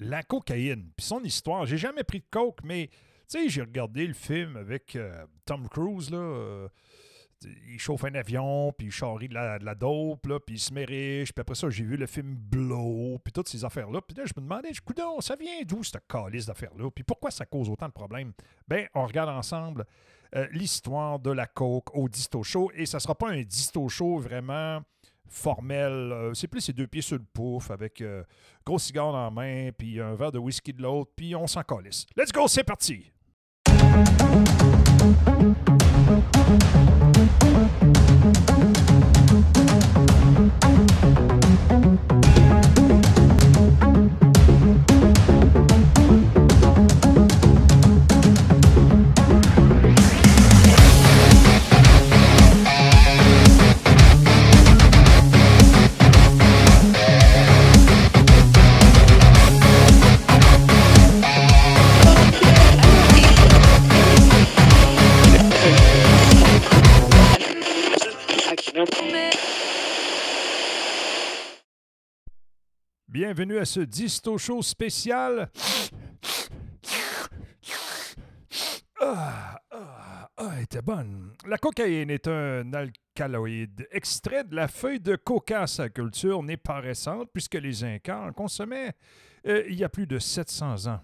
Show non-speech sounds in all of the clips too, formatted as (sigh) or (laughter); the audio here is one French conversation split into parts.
la cocaïne, puis son histoire. J'ai jamais pris de coke, mais tu sais, j'ai regardé le film avec euh, Tom Cruise, là. euh, il chauffe un avion, puis il charrie de la, dope, là, puis il se met riche. Puis après ça, j'ai vu le film Blow, puis toutes ces affaires-là. Puis là, je me demandais, je coudonc, ça vient d'où cette calice d'affaires-là? Puis pourquoi ça cause autant de problèmes? Ben, on regarde ensemble euh, l'histoire de la coke au Disto Show. Et ça sera pas un Disto Show vraiment formel. Euh, c'est plus ses deux pieds sur le pouf avec euh, gros cigare dans main, puis un verre de whisky de l'autre, puis on s'en. Let's go, c'est parti! Bienvenue à ce Disto Show spécial. Ah, ah, ah, elle était bonne. La cocaïne est un alcaloïde. Extrait de la feuille de coca, sa culture n'est pas récente puisque les Incas en consommaient euh, il y a plus de 700 ans.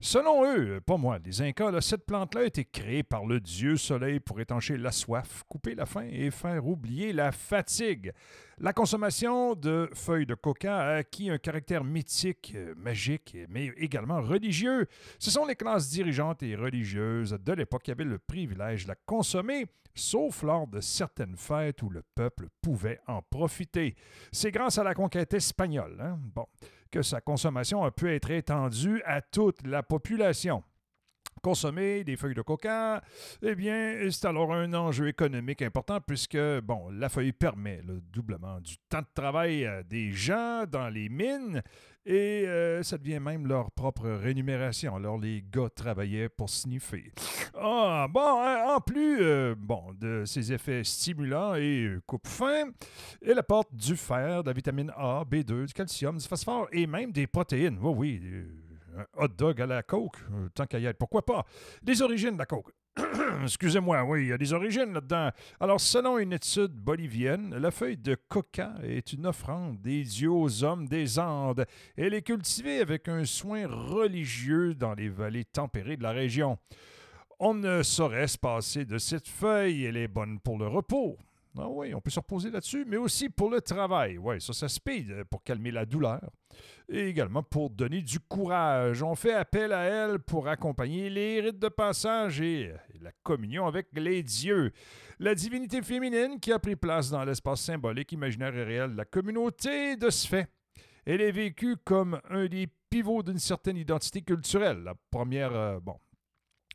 Selon eux, pas moi, les Incas, cette plante-là a été créée par le dieu soleil pour étancher la soif, couper la faim et faire oublier la fatigue. La consommation de feuilles de coca a acquis un caractère mythique, euh, magique, mais également religieux. Ce sont les classes dirigeantes et religieuses de l'époque qui avaient le privilège de la consommer, sauf lors de certaines fêtes où le peuple pouvait en profiter. C'est grâce à la conquête espagnole, hein, bon, que sa consommation a pu être étendue à toute la population. Consommer des feuilles de coca, eh bien, c'est alors un enjeu économique important puisque, bon, la feuille permet le doublement du temps de travail euh, des gens dans les mines et euh, ça devient même leur propre rémunération. Alors, les gars travaillaient pour sniffer. Ah, bon, hein, en plus, euh, bon, de ces effets stimulants et coupe-faim, elle apporte du fer, de la vitamine A, B2, du calcium, du phosphore et même des protéines. Oui, oui, euh, un hot dog à la coke, euh, tant qu'à y être. Pourquoi pas? Les origines de la coke. (coughs) Excusez-moi, oui, il y a des origines là-dedans. Alors, selon une étude bolivienne, la feuille de coca est une offrande des dieux aux hommes des Andes. Elle est cultivée avec un soin religieux dans les vallées tempérées de la région. On ne saurait se passer de cette feuille, elle est bonne pour le repos. Ah oui, on peut se reposer là-dessus, mais aussi pour le travail. Oui, ça, ça speed euh, pour calmer la douleur. Et également pour donner du courage. On fait appel à elle pour accompagner les rites de passage et euh, la communion avec les dieux. La divinité féminine qui a pris place dans l'espace symbolique, imaginaire et réel de la communauté de ce fait. Elle est vécue comme un des pivots d'une certaine identité culturelle. La première, euh, bon,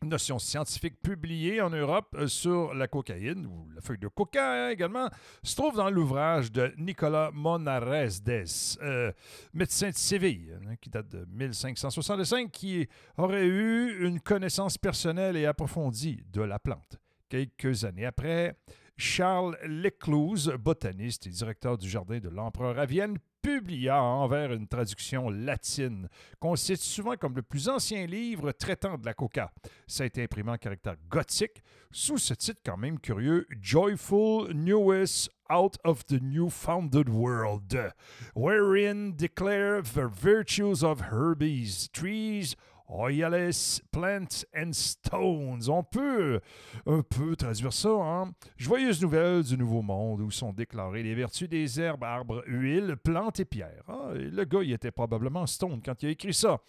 notion scientifique publiée en Europe euh, sur la cocaïne, ou la feuille de coca hein, également, se trouve dans l'ouvrage de Nicolas Monarezdes, euh, médecin de Séville, hein, qui date de 1565, qui aurait eu une connaissance personnelle et approfondie de la plante. Quelques années après, Charles Lecluse, botaniste et directeur du jardin de l'empereur à Vienne, publia envers une traduction latine, qu'on cite souvent comme le plus ancien livre traitant de la coca. Ça a été imprimé en caractère gothique, sous ce titre quand même curieux, Joyful Newest Out of the Newfounded World, wherein declare the virtues of herbies, trees, Oiales, plants and stones. On peut un peu traduire ça en joyeuses nouvelles du Nouveau Monde où sont déclarées les vertus des herbes, arbres, huiles, plantes et pierres. Ah, le gars, il était probablement stone quand il a écrit ça.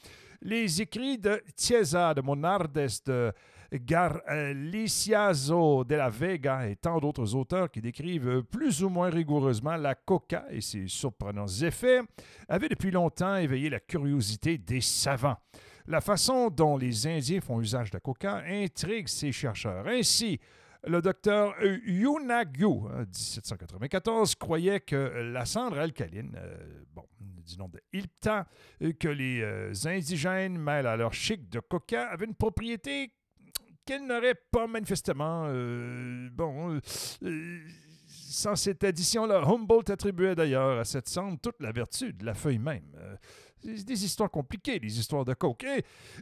Les écrits de Chiesa, de Monardes, de Garliciazo de la Vega et tant d'autres auteurs qui décrivent plus ou moins rigoureusement la coca et ses surprenants effets avaient depuis longtemps éveillé la curiosité des savants. La façon dont les Indiens font usage de la coca intrigue ces chercheurs. Ainsi, le docteur Yunagyu, hein, 1794, croyait que la cendre alcaline, euh, bon, du nom de Ilpta, euh, que les euh, indigènes mêlent à leur chic de coca, avait une propriété qu'elle n'aurait pas manifestement. bon. sans cette addition-là, Humboldt attribuait d'ailleurs à cette cendre toute la vertu de la feuille même. Des histoires compliquées, les histoires de coke.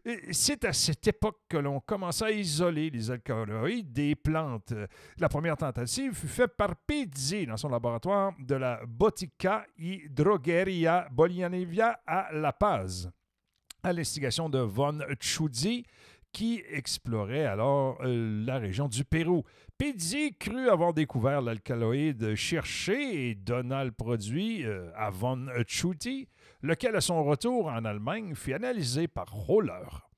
Et, c'est à cette époque que l'on commence à isoler les alcaloïdes des plantes. La première tentative fut faite par Pizzi dans son laboratoire de la Botica y Bolianevia à La Paz, à l'instigation de von Tschudi, qui explorait alors euh, la région du Pérou. Pizzi crut avoir découvert l'alcaloïde cherché et donna le produit euh, à von Tschudi, lequel, à son retour en Allemagne, fut analysé par Roller.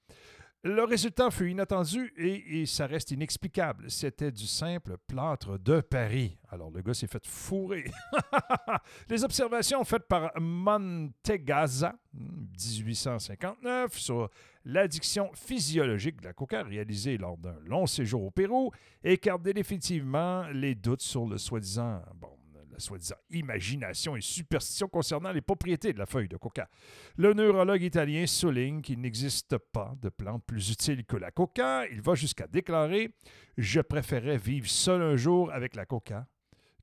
Le résultat fut inattendu et, ça reste inexplicable. C'était du simple plâtre de Paris. Alors le gars s'est fait fourrer. (laughs) Les observations faites par Montegaza, 1859, sur l'addiction physiologique de la coca réalisée lors d'un long séjour au Pérou écartent définitivement les doutes sur le soi-disant soi-disant imagination et superstition concernant les propriétés de la feuille de coca. Le neurologue italien souligne qu'il n'existe pas de plante plus utile que la coca. Il va jusqu'à déclarer Je préférais vivre seul un jour avec la coca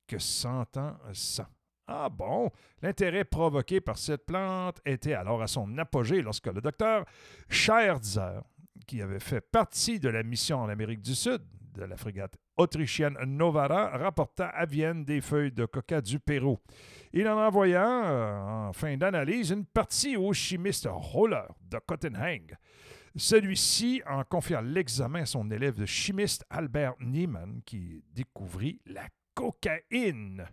que cent ans sans. Ah bon, l'intérêt provoqué par cette plante était alors à son apogée lorsque le docteur Scherzer, qui avait fait partie de la mission en Amérique du Sud, de la frégate autrichienne Novara rapporta à Vienne des feuilles de coca du Pérou. Il en envoya, euh, en fin d'analyse, une partie au chimiste Roller de Copenhague. Celui-ci en confia l'examen à son élève de chimiste Albert Niemann, qui découvrit la cocaïne.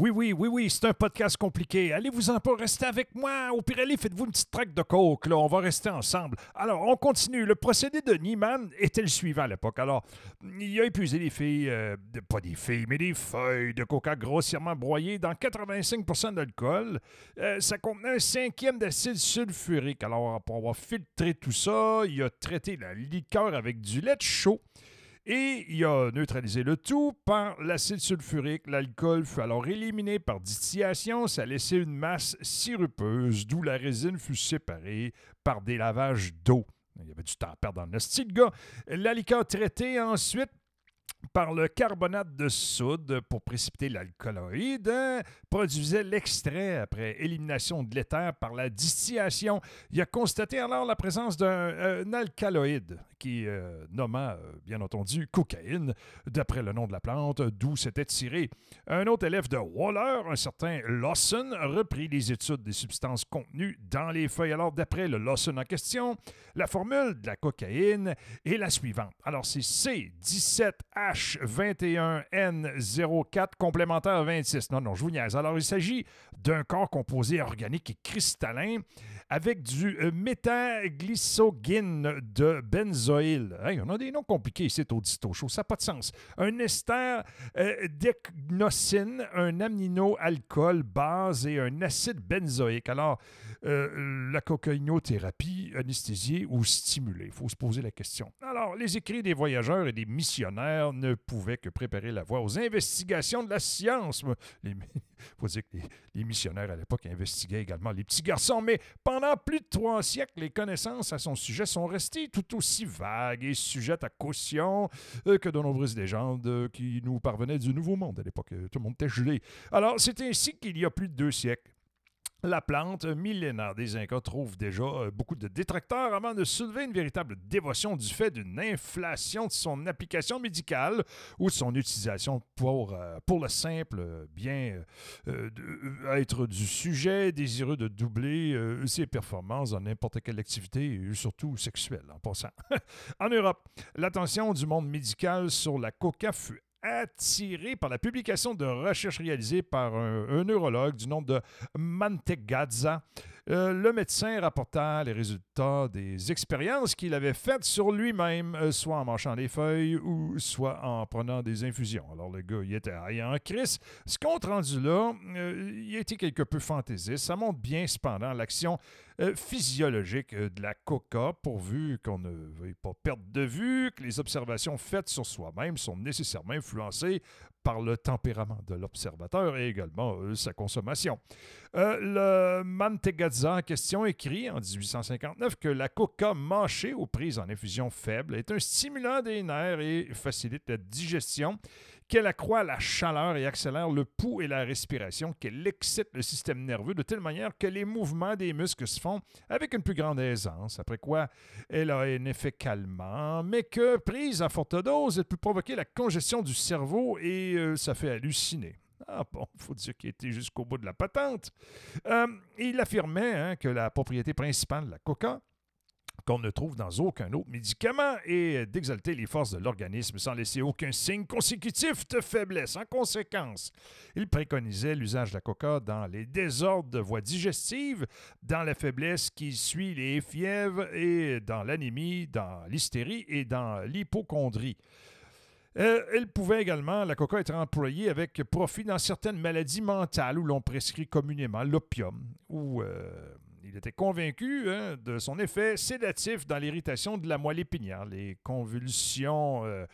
Oui, oui, oui, oui, c'est un podcast compliqué. Allez-vous-en pas, rester avec moi? Au pire, allez, faites-vous une petite traque de coke, là. On va rester ensemble. Alors, on continue. Le procédé de Niemann était le suivant à l'époque. Alors, il a épuisé des filles, euh, pas des filles, mais des feuilles de coca grossièrement broyées dans 85% d'alcool. Euh, ça contenait un cinquième d'acide sulfurique. Alors, pour avoir filtré tout ça, il a traité la liqueur avec du lait chaud et il a neutralisé le tout par l'acide sulfurique. L'alcool fut alors éliminé par distillation. Ça laissait une masse sirupeuse, d'où la résine fut séparée par des lavages d'eau. Il y avait du temps à perdre dans le style, gars. La liqueur ensuite par le carbonate de soude pour précipiter l'alcaloïde, produisait l'extrait après élimination de l'éther par la distillation. Il a constaté alors la présence d'un alcaloïde qui euh, nomma, euh, bien entendu, cocaïne, d'après le nom de la plante, d'où c'était tiré. Un autre élève de Waller, un certain Lawson, reprit les études des substances contenues dans les feuilles. Alors, d'après le Lawson en question, la formule de la cocaïne est la suivante. Alors, c'est C17H 21N04 complémentaire 26. Non, non, je vous niaise. Alors, il s'agit d'un corps composé organique et cristallin avec du euh, métaglycogène de benzoïle. Hey, on a des noms compliqués ici au disto chaud, ça n'a pas de sens. Un ester euh, un amino-alcool base et un acide benzoïque. Alors, euh, la cocaïnothérapie, anesthésiée ou stimulée? Il faut se poser la question. Alors, les écrits des voyageurs et des missionnaires ne pouvaient que préparer la voie aux investigations de la science. Il (laughs) faut dire que les, missionnaires à l'époque investiguaient également les petits garçons, mais pendant plus de trois siècles, les connaissances à son sujet sont restées tout aussi vagues et sujettes à caution euh, que de nombreuses légendes qui nous parvenaient du Nouveau Monde à l'époque. Tout le monde était gelé. Alors, c'est ainsi qu'il y a plus de deux siècles la plante millénaire des Incas trouve déjà euh, beaucoup de détracteurs avant de soulever une véritable dévotion du fait d'une inflation de son application médicale ou de son utilisation pour, euh, pour le simple bien euh, être du sujet désireux de doubler ses performances dans n'importe quelle activité, surtout sexuelle en passant. (laughs) en Europe, l'attention du monde médical sur la coca fut attiré par la publication de recherches réalisées par un, neurologue du nom de Mantegazza. Euh, le médecin rapporta les résultats des expériences qu'il avait faites sur lui-même, euh, soit en marchant des feuilles ou soit en prenant des infusions. Alors le gars, il était en crise. Ce compte rendu-là, euh, il été quelque peu fantaisiste. Ça montre bien cependant l'action physiologique de la coca, pourvu qu'on ne veuille pas perdre de vue que les observations faites sur soi-même sont nécessairement influencées par le tempérament de l'observateur et également euh, sa consommation. Euh, le Mantegazza en question écrit en 1859 que la coca mâchée aux prises en infusion faible est un stimulant des nerfs et facilite la digestion qu'elle accroît la chaleur et accélère le pouls et la respiration, qu'elle excite le système nerveux de telle manière que les mouvements des muscles se font avec une plus grande aisance, après quoi elle a un effet calmant, mais que prise à forte dose, elle peut provoquer la congestion du cerveau et euh, ça fait halluciner. Ah bon, (laughs) faut dire qu'il était jusqu'au bout de la patente. Euh, il affirmait hein, que la propriété principale de la coca qu'on ne trouve dans aucun autre médicament et d'exalter les forces de l'organisme sans laisser aucun signe consécutif de faiblesse. En conséquence, il préconisait l'usage de la coca dans les désordres de voie digestive, dans la faiblesse qui suit les fièvres et dans l'anémie, dans l'hystérie et dans l'hypochondrie. Euh, elle pouvait également, la coca, être employée avec profit dans certaines maladies mentales où l'on prescrit communément l'opium ou euh, il était convaincu hein, de son effet sédatif dans l'irritation de la moelle épinière, les convulsions euh,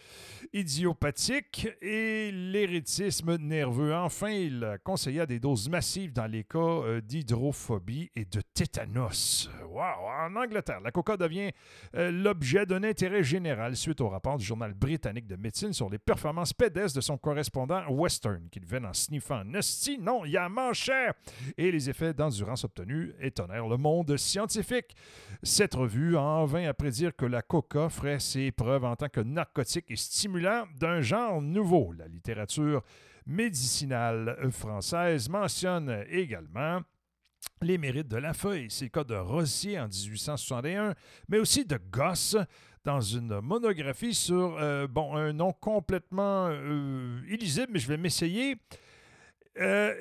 idiopathiques et l'érythisme nerveux. Enfin, il conseilla des doses massives dans les cas euh, d'hydrophobie et de tétanos. Wow! En Angleterre, la coca devient euh, l'objet d'un intérêt général suite au rapport du journal britannique de médecine sur les performances pédestres de son correspondant Western, qui devait en sniffant Nasty. Non, il y a manchère! Et les effets d'endurance obtenus étonnèrent le monde scientifique. Cette revue en vint à prédire que la coca ferait ses preuves en tant que narcotique et stimulant d'un genre nouveau. La littérature médicinale française mentionne également les mérites de la feuille. C'est le cas de Rossier en 1861, mais aussi de Gosse dans une monographie sur euh, un nom complètement euh, illisible, mais je vais m'essayer. Euh,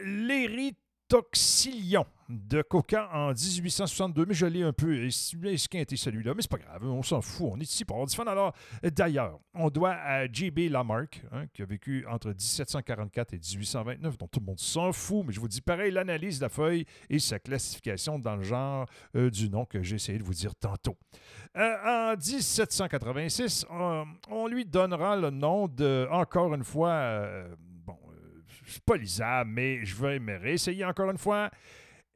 de Coca en 1862, mais je l'ai un peu esquinté celui-là, mais c'est pas grave, on s'en fout, on est ici pour avoir du fun. Alors, d'ailleurs, on doit à J.B. Lamarck, hein, qui a vécu entre 1744 et 1829, dont tout le monde s'en fout, mais je vous dis pareil, l'analyse de la feuille et sa classification dans le genre euh, du nom que j'ai essayé de vous dire tantôt. Euh, en 1786, on, lui donnera le nom de, encore une fois, euh, c'est pas lisable, mais je vais me réessayer encore une fois.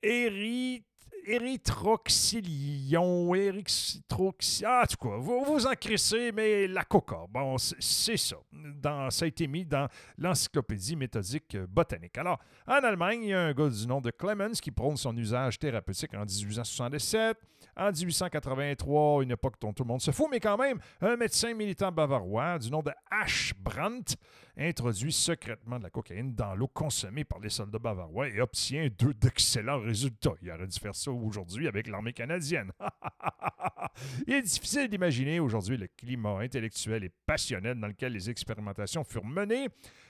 Éry érythroxylion, érythroxy... Ah, en tout vous vous en crissez, mais la coca, bon, c'est ça. Dans, ça a été mis dans l'encyclopédie méthodique botanique. Alors, en Allemagne, il y a un gars du nom de Clemens qui prône son usage thérapeutique en 1877. En 1883, une époque dont tout le monde se fout, mais quand même, un médecin militant bavarois du nom de H. Brandt introduit secrètement de la cocaïne dans l'eau consommée par les soldats bavarois et obtient deux d'excellents résultats. Il aurait dû faire ça aujourd'hui avec l'armée canadienne. (laughs) Il est difficile d'imaginer aujourd'hui le climat intellectuel et passionnel dans lequel les expérimentations furent menées,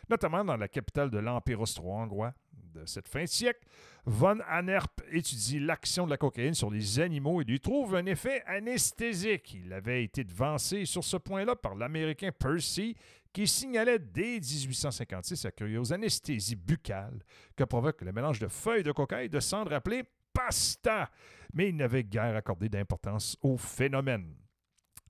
notamment dans la capitale de l'Empire austro-hongrois de cette fin de siècle. Von Anerp étudie l'action de la cocaïne sur les animaux et lui trouve un effet anesthésique. Il avait été devancé sur ce point-là par l'Américain Percy, qui signalait dès 1856 la curieuse anesthésie buccale que provoque le mélange de feuilles de cocaïne et de cendres appelées pasta. Mais il n'avait guère accordé d'importance au phénomène.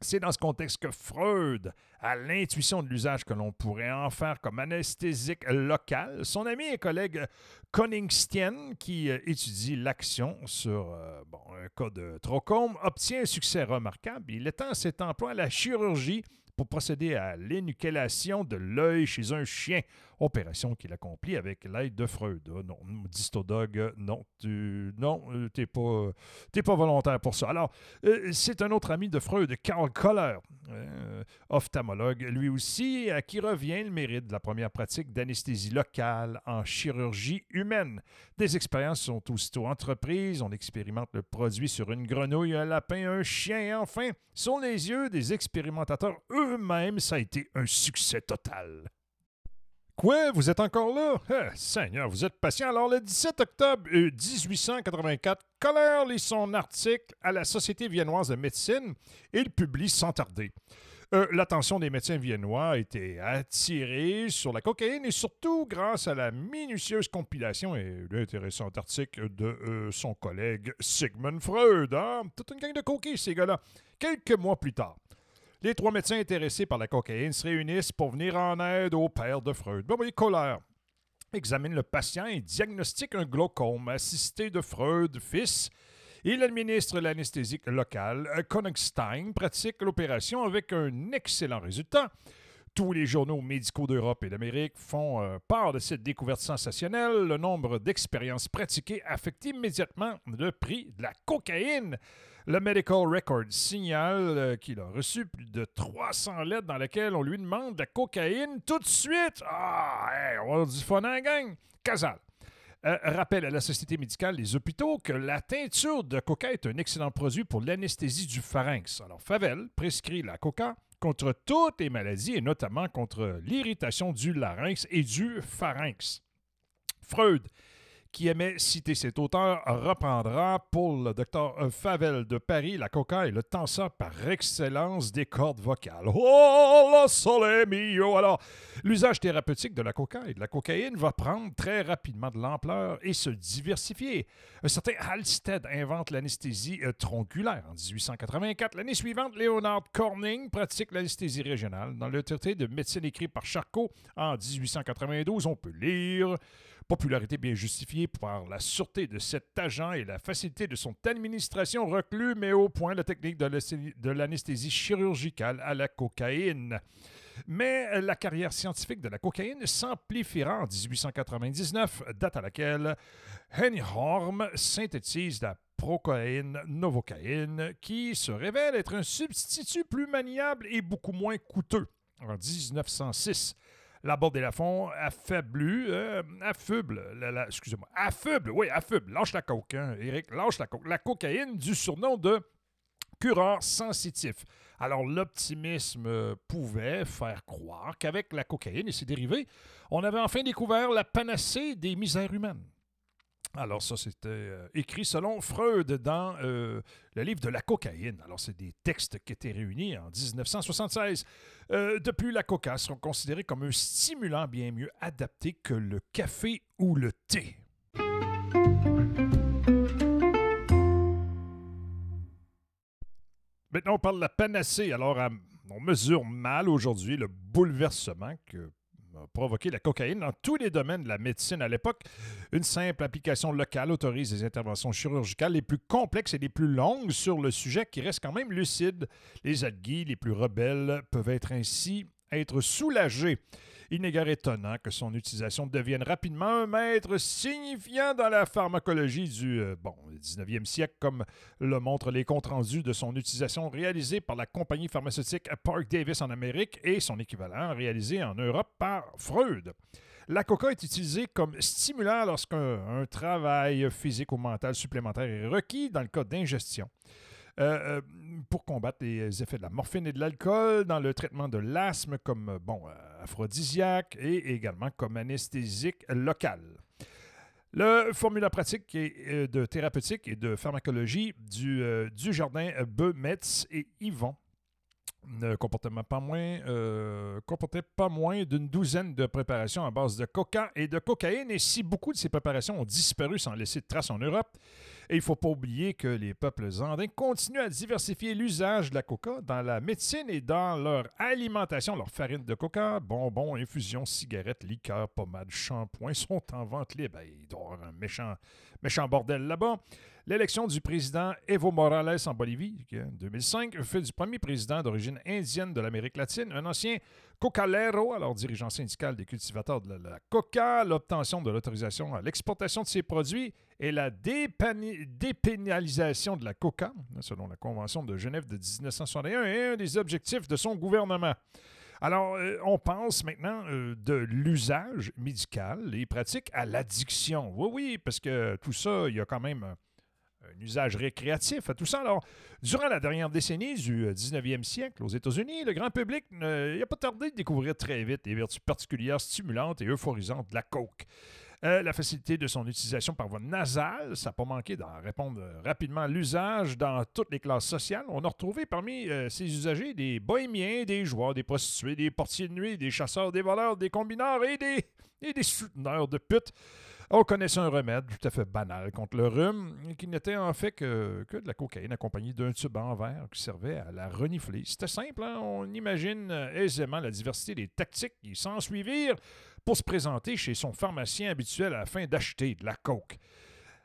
C'est dans ce contexte que Freud a l'intuition de l'usage que l'on pourrait en faire comme anesthésique local. Son ami et collègue Koningstien, qui euh, étudie l'action sur euh, un cas de trocome, obtient un succès remarquable. Il étend cet emploi à la chirurgie pour procéder à l'énucléation de l'œil chez un chien, opération qu'il accomplit avec l'aide de Freud. Ah non, Distodog, non, tu non, euh, t'es pas, pas volontaire pour ça. Alors, euh, c'est un autre ami de Freud, Karl Koller, euh, ophtalmologue, lui aussi, à qui revient le mérite de la première pratique d'anesthésie locale en chirurgie humaine. Des expériences sont aussitôt entreprises, on expérimente le produit sur une grenouille, un lapin, un chien, enfin, sur les yeux des expérimentateurs eux-mêmes, ça a été un succès total. Quoi? Vous êtes encore là? Eh, Seigneur, vous êtes patient. Alors, le 17 octobre 1884, Koller lit son article à la Société viennoise de médecine et il publie sans tarder. Euh, l'attention des médecins viennois a été attirée sur la cocaïne et surtout grâce à la minutieuse compilation et l'intéressant article de euh, son collègue Sigmund Freud. Hein? Toute une gang de coquilles, ces gars-là. Quelques mois plus tard, Les trois médecins intéressés par la cocaïne se réunissent pour venir en aide au père de Freud. Bon, colère examine le patient et diagnostique un glaucome assisté de Freud, fils. Il administre l'anesthésie locale. Konigstein pratique l'opération avec un excellent résultat. Tous les journaux médicaux d'Europe et d'Amérique font euh, part de cette découverte sensationnelle. Le nombre d'expériences pratiquées affecte immédiatement le prix de la cocaïne. Le Medical Record signale euh, qu'il a reçu plus de 300 lettres dans lesquelles on lui demande de la cocaïne tout de suite. Ah, on a du fun en gang? Casal. Euh, rappelle à la Société médicale des hôpitaux que la teinture de coca est un excellent produit pour l'anesthésie du pharynx. Alors, Favel prescrit la coca contre toutes les maladies et notamment contre l'irritation du larynx et du pharynx. Freud qui aimait citer cet auteur, reprendra pour le docteur Favel de Paris la coca et le tenseur par excellence des cordes vocales. Oh, soleil mio! Alors, l'usage thérapeutique de la coca et de la cocaïne va prendre très rapidement de l'ampleur et se diversifier. Un certain Halstead invente l'anesthésie euh, tronculaire en 1884. L'année suivante, Leonard Corning pratique l'anesthésie régionale. Dans le traité de médecine écrit par Charcot en 1892, on peut lire popularité bien justifiée par la sûreté de cet agent et la facilité de son administration reclus, mais au point la technique de l'anesthésie chirurgicale à la cocaïne. Mais la carrière scientifique de la cocaïne s'amplifiera en 1899, date à laquelle Henny Horm synthétise la procoïne novocaïne, qui se révèle être un substitut plus maniable et beaucoup moins coûteux. En 1906, la Borde des Lafont affaiblu, euh, excusez-moi, affuble, oui, affuble, lâche la coke, hein, Eric, lâche la coke. La cocaïne du surnom de cureur sensitif. Alors, l'optimisme pouvait faire croire qu'avec la cocaïne et ses dérivés, on avait enfin découvert la panacée des misères humaines. Alors ça, c'était euh, écrit selon Freud dans euh, le livre de la cocaïne. Alors c'est des textes qui étaient réunis en 1976. Euh, depuis, la coca sont considérés comme un stimulant bien mieux adapté que le café ou le thé. Maintenant, on parle de la panacée. Alors, on mesure mal aujourd'hui le bouleversement que provoquer la cocaïne dans tous les domaines de la médecine à l'époque. Une simple application locale autorise des interventions chirurgicales les plus complexes et les plus longues sur le sujet qui reste quand même lucide. Les algues les plus rebelles peuvent être ainsi être soulagés. Il n'est guère étonnant que son utilisation devienne rapidement un maître signifiant dans la pharmacologie du euh, bon, 19e siècle, comme le montrent les comptes rendus de son utilisation réalisée par la compagnie pharmaceutique Park Davis en Amérique et son équivalent réalisé en Europe par Freud. La coca est utilisée comme stimulant lorsqu'un travail physique ou mental supplémentaire est requis dans le cas d'ingestion. Euh, euh, pour combattre les effets de la morphine et de l'alcool, dans le traitement de l'asthme comme euh, bon, aphrodisiaque et également comme anesthésique local. Le formulaire pratique de thérapeutique et de pharmacologie du, du jardin Bemetz et Yvon ne comportait pas moins, comportait pas moins d'une douzaine de préparations à base de coca et de cocaïne. Et si beaucoup de ces préparations ont disparu sans laisser de traces en Europe, et il ne faut pas oublier que les peuples andins continuent à diversifier l'usage de la coca dans la médecine et dans leur alimentation. Leur farine de coca, bonbons, infusions, cigarettes, liqueurs, pommades, shampoings sont en vente libre. Il doit y avoir un méchant, méchant bordel là-bas. L'élection du président Evo Morales en Bolivie, en 2005, fait du premier président d'origine indienne de l'Amérique latine un ancien cocalero, alors dirigeant syndical des cultivateurs de la coca, l'obtention de l'autorisation à l'exportation de ces produits et la dépénalisation de la coca, selon la Convention de Genève de 1961, est un des objectifs de son gouvernement. Alors, euh, on pense maintenant euh, de l'usage médical et pratique à l'addiction. Oui, oui, parce que tout ça, il y a quand même un usage récréatif à tout ça. Alors, durant la dernière décennie du 19e euh, siècle aux États-Unis, le grand public n'a pas tardé de découvrir très vite les vertus particulières stimulantes et euphorisantes de la coke. Euh, la facilité de son utilisation par voie nasale, ça n'a pas manqué d'en répondre rapidement à l'usage dans toutes les classes sociales. On a retrouvé parmi euh, ces usagers des bohémiens, des joueurs, des prostituées, des portiers de nuit, des chasseurs, des voleurs, des combineurs et des, souteneurs de putes. On connaissait un remède tout à fait banal contre le rhume, qui n'était en fait que, que, de la cocaïne accompagnée d'un tube en verre qui servait à la renifler. C'était simple, hein? on imagine aisément la diversité des tactiques qui s'en suivirent pour se présenter chez son pharmacien habituel afin d'acheter de la coke.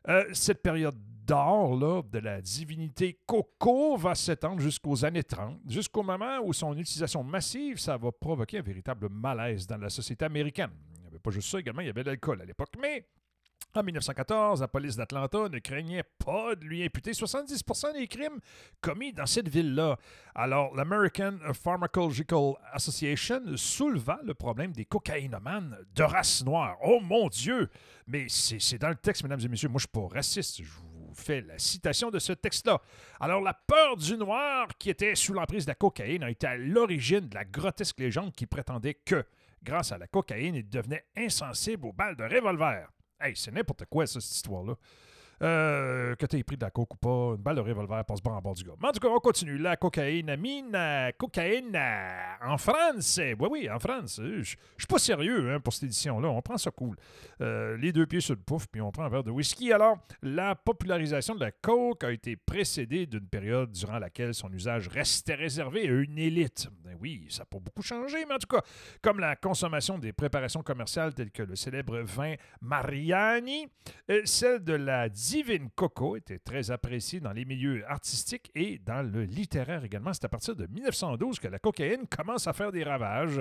Euh, cette période d'or de la divinité Coco va s'étendre jusqu'aux années 30, jusqu'au moment où son utilisation massive, ça va provoquer un véritable malaise dans la société américaine pas juste ça, également, il y avait l'alcool à l'époque. Mais en 1914, la police d'Atlanta ne craignait pas de lui imputer 70% des crimes commis dans cette ville-là. Alors, l'American Pharmacological Association souleva le problème des cocaïnomanes de race noire. Oh mon Dieu! Mais c'est dans le texte, mesdames et messieurs. Moi, je suis pas raciste. Je vous fais la citation de ce texte-là. Alors, la peur du noir qui était sous l'emprise de la cocaïne a été à l'origine de la grotesque légende qui prétendait que grâce à la cocaïne, il devenait insensible aux balles de revolver. Hey, c'est n'importe quoi, ça, cette histoire-là. Euh, que tu aies pris de la coke ou pas, une balle de revolver passe pas en bord du gars. Mais en tout cas, on continue. La cocaïne, mine, cocaïne en France. Oui, oui, en France. Je suis pas sérieux hein, pour cette édition-là. On prend ça cool. Euh, les deux pieds sur le pouf, puis on prend un verre de whisky. Alors, la popularisation de la coke a été précédée d'une période durant laquelle son usage restait réservé à une élite. Ben oui, ça n'a pas beaucoup changé, mais en tout cas, comme la consommation des préparations commerciales telles que le célèbre vin Mariani, euh, celle de la Divine Coco était très appréciée dans les milieux artistiques et dans le littéraire également. C'est à partir de 1912 que la cocaïne commence à faire des ravages.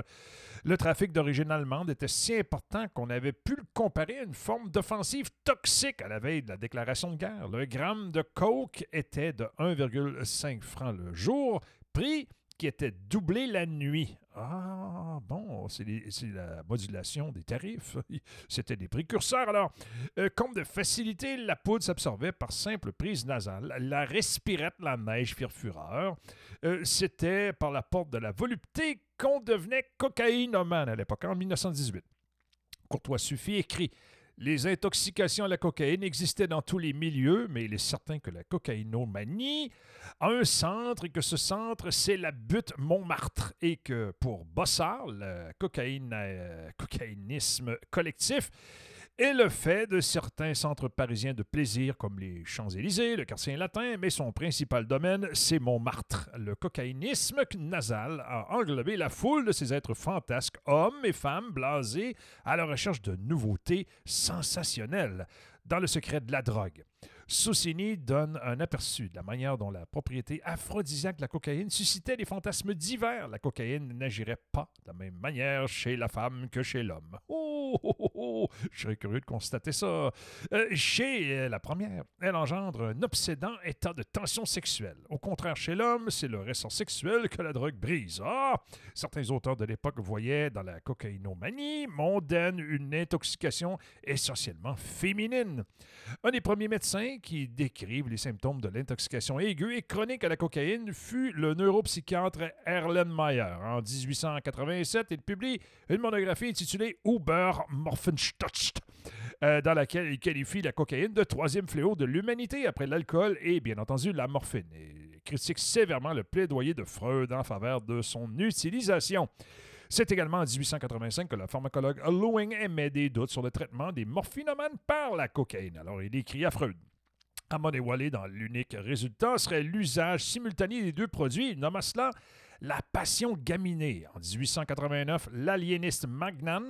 Le trafic d'origine allemande était si important qu'on avait pu le comparer à une forme d'offensive toxique à la veille de la déclaration de guerre. Le gramme de coke était de 1,5 francs le jour, prix qui était doublé la nuit. Ah, bon, c'est la modulation des tarifs. (laughs) C'était des précurseurs. Alors, euh, comme de facilité, la poudre s'absorbait par simple prise nasale. La respirette, la neige firent. Euh, c'était par la porte de la volupté qu'on devenait cocaïnomane à l'époque, en 1918. Courtois Suffit écrit les intoxications à la cocaïne existaient dans tous les milieux, mais il est certain que la cocaïnomanie a un centre et que ce centre, c'est la butte Montmartre et que pour Bossard, le cocaïne, euh, cocaïnisme collectif, et le fait de certains centres parisiens de plaisir comme les Champs-Élysées, le quartier latin, mais son principal domaine, c'est Montmartre. Le cocaïnisme nasal a englobé la foule de ces êtres fantasques, hommes et femmes blasés à la recherche de nouveautés sensationnelles dans le secret de la drogue. Soussini donne un aperçu de la manière dont la propriété aphrodisiaque de la cocaïne suscitait des fantasmes divers. La cocaïne n'agirait pas de la même manière chez la femme que chez l'homme. Oh, oh, oh, oh, je serais curieux de constater ça. Euh, chez euh, la première, elle engendre un obsédant état de tension sexuelle. Au contraire, chez l'homme, c'est le ressort sexuel que la drogue brise. Ah! Certains auteurs de l'époque voyaient dans la cocaïnomanie mondaine une intoxication essentiellement féminine. Un des premiers médecins qui décrivent les symptômes de l'intoxication aiguë et chronique à la cocaïne fut le neuropsychiatre Erlenmeyer. En 1887, il publie une monographie intitulée Uber Morphenstotzt, euh, dans laquelle il qualifie la cocaïne de troisième fléau de l'humanité après l'alcool et bien entendu la morphine. Il critique sévèrement le plaidoyer de Freud en faveur de son utilisation. C'est également en 1885 que le pharmacologue Lewing émet des doutes sur le traitement des morphinomanes par la cocaïne. Alors il écrit à Freud. À dévoilé dans l'unique résultat serait l'usage simultané des deux produits. Il nomma cela la passion gaminée. En 1889, l'aliéniste Magnan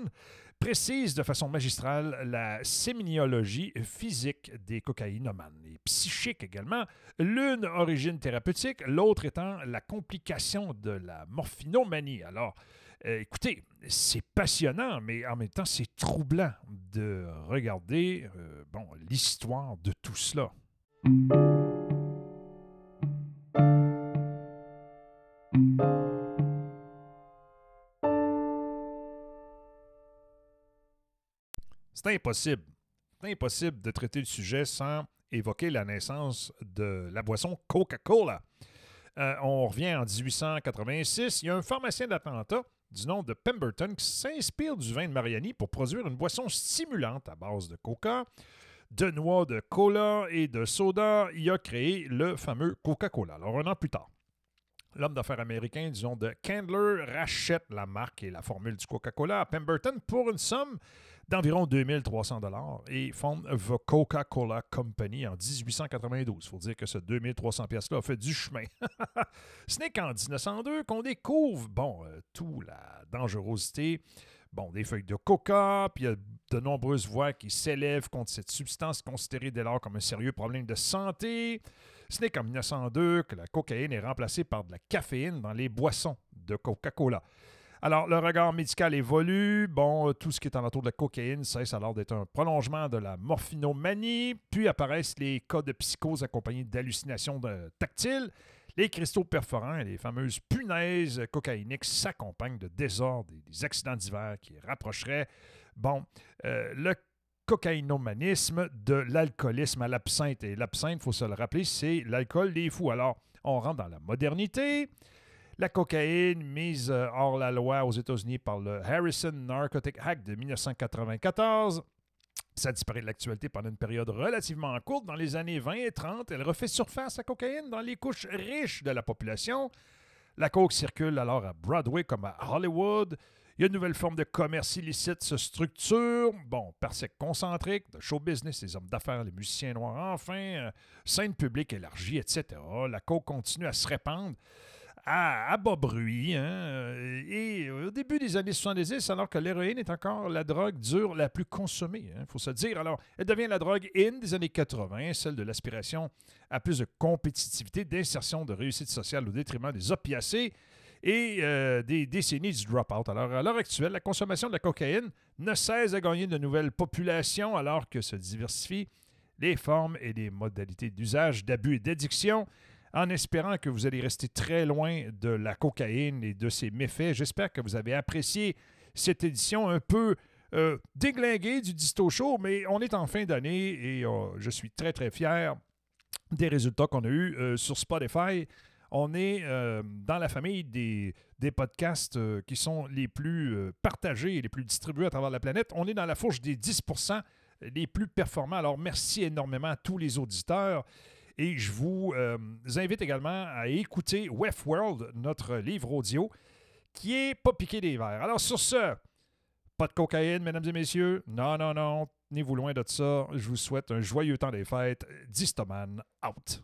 précise de façon magistrale la séminiologie physique des cocaïnomanes et psychique également, l'une origine thérapeutique, l'autre étant la complication de la morphinomanie. Alors, euh, écoutez, c'est passionnant, mais en même temps, c'est troublant de regarder euh, bon, l'histoire de tout cela. C'est impossible. C'est impossible de traiter le sujet sans évoquer la naissance de la boisson Coca-Cola. Euh, on revient en 1886. Il y a un pharmacien d'Atlanta du nom de Pemberton qui s'inspire du vin de Mariani pour produire une boisson stimulante à base de coca, de noix de cola et de soda. Il a créé le fameux Coca-Cola. Alors, un an plus tard, l'homme d'affaires américain, disons, de Candler, rachète la marque et la formule du Coca-Cola à Pemberton pour une somme d'environ 2300 dollars et fonde The Coca-Cola Company en 1892. Il faut dire que ce 2300 pièces-là a fait du chemin. (laughs) Ce n'est qu'en 1902 qu'on découvre, bon, euh, la dangerosité, bon, des feuilles de coca, puis il y a de nombreuses voix qui s'élèvent contre cette substance considérée dès lors comme un sérieux problème de santé. Ce n'est qu'en 1902 que la cocaïne est remplacée par de la caféine dans les boissons de Coca-Cola. Alors, le regard médical évolue. Bon, euh, tout ce qui est en entour de la cocaïne cesse alors d'être un prolongement de la morphinomanie. Puis apparaissent les cas de psychose accompagnés d'hallucinations tactiles. Les cristaux perforants et les fameuses punaises cocaïniques s'accompagnent de désordres et des accidents divers qui rapprocheraient, bon, euh, le cocaïnomanisme de l'alcoolisme à l'absinthe. Et l'absinthe, il faut se le rappeler, c'est l'alcool des fous. Alors, on rentre dans la modernité. La cocaïne, mise euh, hors la loi aux États-Unis par le Harrison Narcotic Act de 1994, ça disparaît de l'actualité pendant une période relativement courte. Dans les années 20 et 30, elle refait surface à cocaïne dans les couches riches de la population. La coke circule alors à Broadway comme à Hollywood. Il y a une nouvelle forme de commerce illicite se structure. Bon, par ces concentrique, de show business, les hommes d'affaires, les musiciens noirs, enfin, euh, scène publique élargie, etc. La coke continue à se répandre à, bas bruit. Hein, euh, et au début des années 70, alors que l'héroïne est encore la drogue dure la plus consommée, il hein, faut se dire. Alors, elle devient la drogue in des années 80, celle de l'aspiration à plus de compétitivité, d'insertion, de réussite sociale au détriment des opiacés et euh, des décennies du drop-out. Alors, à l'heure actuelle, la consommation de la cocaïne ne cesse de gagner de nouvelles populations alors que se diversifient les formes et les modalités d'usage, d'abus et d'addiction en espérant que vous allez rester très loin de la cocaïne et de ses méfaits. J'espère que vous avez apprécié cette édition un peu euh, déglinguée du Disto Show, mais on est en fin d'année et euh, je suis très, très fier des résultats qu'on a eus euh, sur Spotify. On est dans la famille des, des podcasts qui sont les plus partagés et les plus distribués à travers la planète. On est dans la fourche des 10% les plus performants. Alors, merci énormément à tous les auditeurs. Et je vous euh, invite également à écouter World, notre livre audio, qui est pas piqué des verres. Alors sur ce, pas de cocaïne, mesdames et messieurs. Non, non, non. Tenez-vous loin de ça. Je vous souhaite un joyeux temps des fêtes. Distoman out.